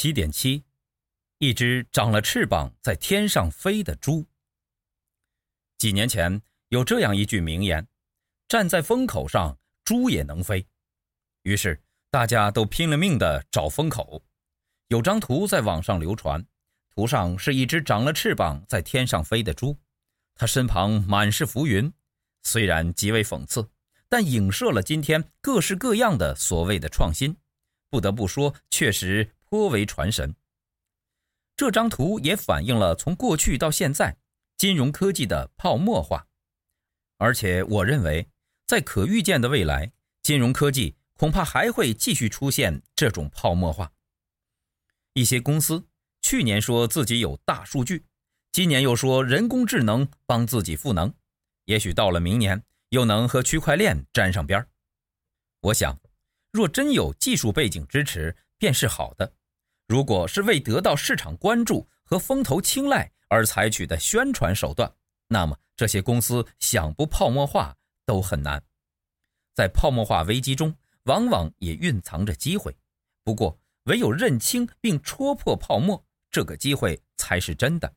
七点七，一只长了翅膀在天上飞的猪。几年前有这样一句名言：“站在风口上，猪也能飞。”于是大家都拼了命的找风口。有张图在网上流传，图上是一只长了翅膀在天上飞的猪，它身旁满是浮云，虽然极为讽刺，但影射了今天各式各样的所谓的创新。不得不说，确实颇为传神。这张图也反映了从过去到现在金融科技的泡沫化，而且我认为，在可预见的未来，金融科技恐怕还会继续出现这种泡沫化。一些公司去年说自己有大数据，今年又说人工智能帮自己赋能，也许到了明年又能和区块链沾上边儿。我想。若真有技术背景支持，便是好的；如果是为得到市场关注和风投青睐而采取的宣传手段，那么这些公司想不泡沫化都很难。在泡沫化危机中，往往也蕴藏着机会。不过，唯有认清并戳破泡沫，这个机会才是真的。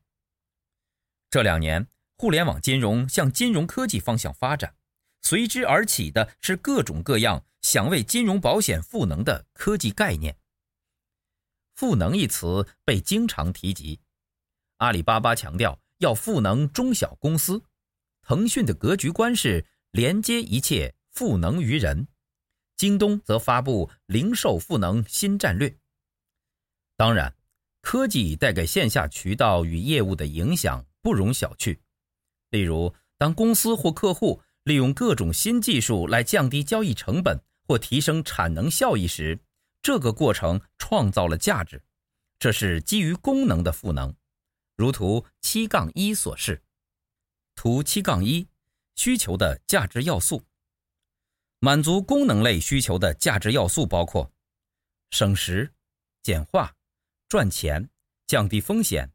这两年，互联网金融向金融科技方向发展，随之而起的是各种各样。想为金融保险赋能的科技概念，“赋能”一词被经常提及。阿里巴巴强调要赋能中小公司，腾讯的格局观是连接一切，赋能于人。京东则发布零售赋能新战略。当然，科技带给线下渠道与业务的影响不容小觑。例如，当公司或客户利用各种新技术来降低交易成本，或提升产能效益时，这个过程创造了价值，这是基于功能的赋能，如图七杠一所示。图七杠一，需求的价值要素。满足功能类需求的价值要素包括：省时、简化、赚钱、降低风险、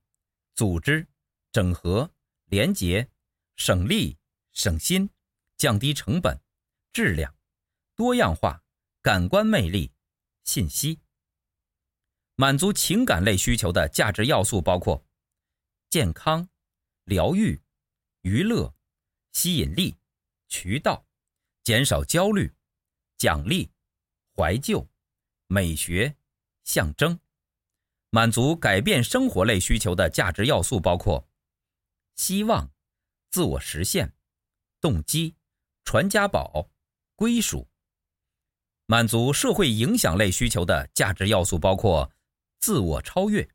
组织、整合、连结、省力、省心、降低成本、质量。多样化、感官魅力、信息。满足情感类需求的价值要素包括：健康、疗愈、娱乐、吸引力、渠道、减少焦虑、奖励、怀旧、美学、象征。满足改变生活类需求的价值要素包括：希望、自我实现、动机、传家宝、归属。满足社会影响类需求的价值要素包括自我超越。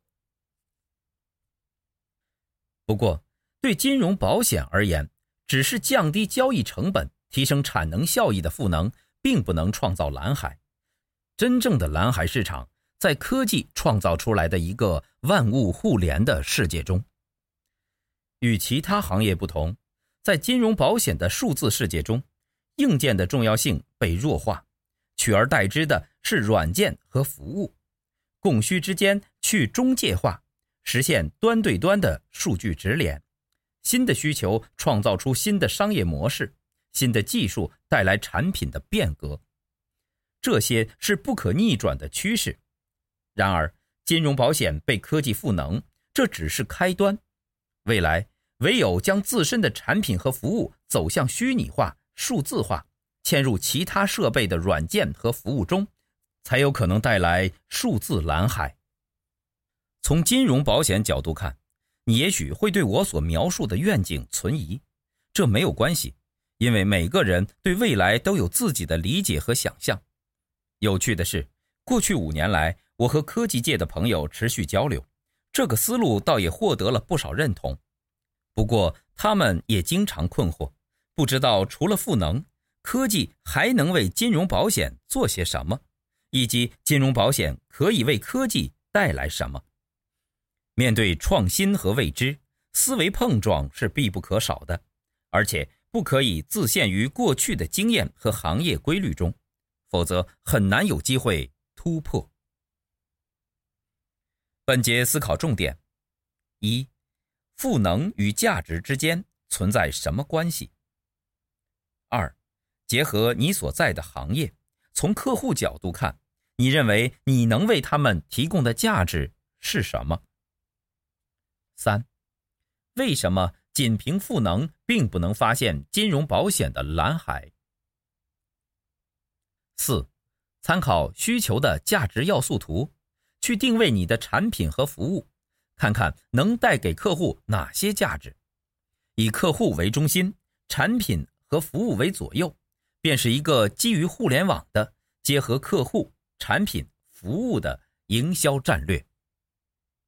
不过，对金融保险而言，只是降低交易成本、提升产能效益的赋能，并不能创造蓝海。真正的蓝海市场，在科技创造出来的一个万物互联的世界中。与其他行业不同，在金融保险的数字世界中，硬件的重要性被弱化。取而代之的是软件和服务，供需之间去中介化，实现端对端的数据直连。新的需求创造出新的商业模式，新的技术带来产品的变革，这些是不可逆转的趋势。然而，金融保险被科技赋能，这只是开端。未来唯有将自身的产品和服务走向虚拟化、数字化。嵌入其他设备的软件和服务中，才有可能带来数字蓝海。从金融保险角度看，你也许会对我所描述的愿景存疑，这没有关系，因为每个人对未来都有自己的理解和想象。有趣的是，过去五年来，我和科技界的朋友持续交流，这个思路倒也获得了不少认同。不过，他们也经常困惑，不知道除了赋能。科技还能为金融保险做些什么，以及金融保险可以为科技带来什么？面对创新和未知，思维碰撞是必不可少的，而且不可以自限于过去的经验和行业规律中，否则很难有机会突破。本节思考重点：一、赋能与价值之间存在什么关系？二、结合你所在的行业，从客户角度看，你认为你能为他们提供的价值是什么？三，为什么仅凭赋能并不能发现金融保险的蓝海？四，参考需求的价值要素图，去定位你的产品和服务，看看能带给客户哪些价值。以客户为中心，产品和服务为左右，便是一个基于互联网的结合客户、产品、服务的营销战略。